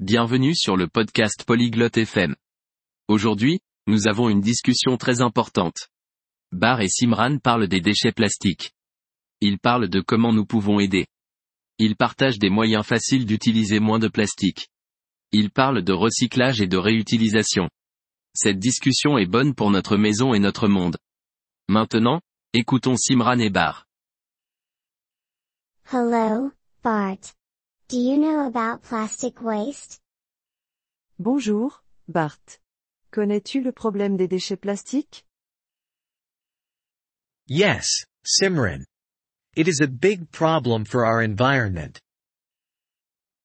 Bienvenue sur le podcast Polyglotte FM. Aujourd'hui, nous avons une discussion très importante. Bar et Simran parlent des déchets plastiques. Ils parlent de comment nous pouvons aider. Ils partagent des moyens faciles d'utiliser moins de plastique. Ils parlent de recyclage et de réutilisation. Cette discussion est bonne pour notre maison et notre monde. Maintenant, écoutons Simran et Bar. Hello, Bart. Do you know about plastic waste? Bonjour, Bart. Connais-tu le problème des déchets plastiques? Yes, Simran. It is a big problem for our environment.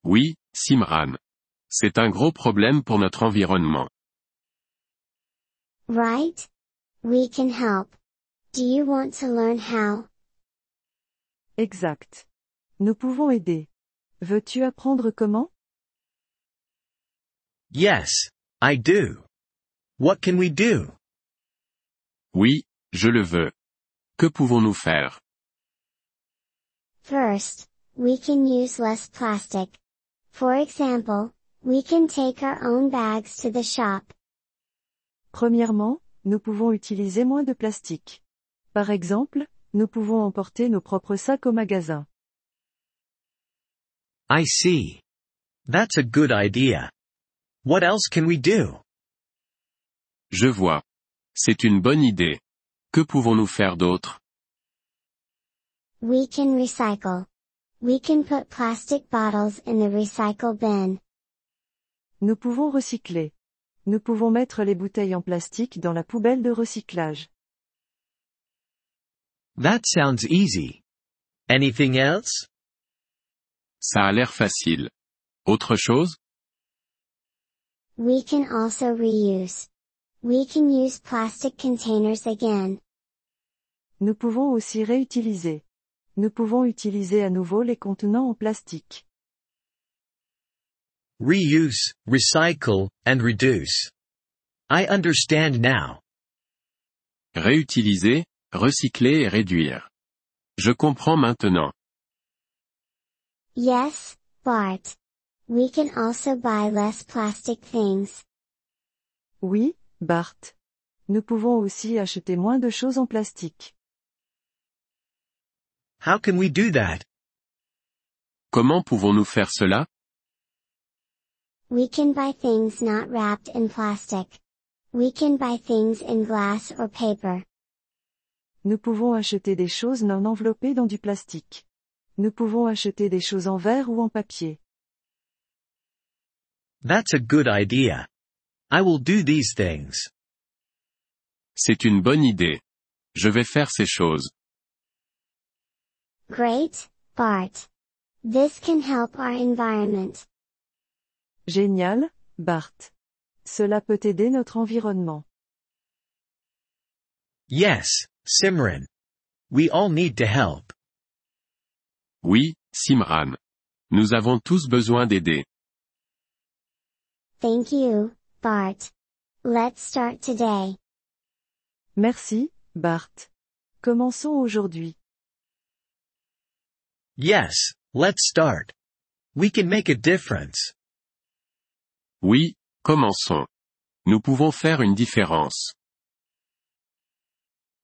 Oui, Simran. C'est un gros problème pour notre environnement. Right? We can help. Do you want to learn how? Exact. Nous pouvons aider. Veux-tu apprendre comment? Yes, I do. What can we do? Oui, je le veux. Que pouvons-nous faire? First, we can use less plastic. For example, we can take our own bags to the shop. Premièrement, nous pouvons utiliser moins de plastique. Par exemple, nous pouvons emporter nos propres sacs au magasin. I see. That's a good idea. What else can we do? Je vois. C'est une bonne idée. Que pouvons-nous faire d'autre? We can recycle. We can put plastic bottles in the recycle bin. Nous pouvons recycler. Nous pouvons mettre les bouteilles en plastique dans la poubelle de recyclage. That sounds easy. Anything else? Ça a l'air facile. Autre chose? We can also reuse. We can use plastic containers again. Nous pouvons aussi réutiliser. Nous pouvons utiliser à nouveau les contenants en plastique. Reuse, recycle, and reduce. I understand now. Réutiliser, recycler et réduire. Je comprends maintenant. Yes, Bart. We can also buy less plastic things. Oui, Bart. Nous pouvons aussi acheter moins de choses en plastique. How can we do that? Comment pouvons-nous faire cela? We can buy things not wrapped in plastic. We can buy things in glass or paper. Nous pouvons acheter des choses non enveloppées dans du plastique. Nous pouvons acheter des choses en verre ou en papier. That's a good idea. I will do these things. C'est une bonne idée. Je vais faire ces choses. Great, Bart. This can help our environment. Génial, Bart. Cela peut aider notre environnement. Yes, Simran. We all need to help. Oui, Simran. Nous avons tous besoin d'aider. Thank you, Bart. Let's start today. Merci, Bart. Commençons aujourd'hui. Yes, let's start. We can make a difference. Oui, commençons. Nous pouvons faire une différence.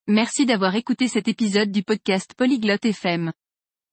Merci d'avoir écouté cet épisode du podcast Polyglotte FM.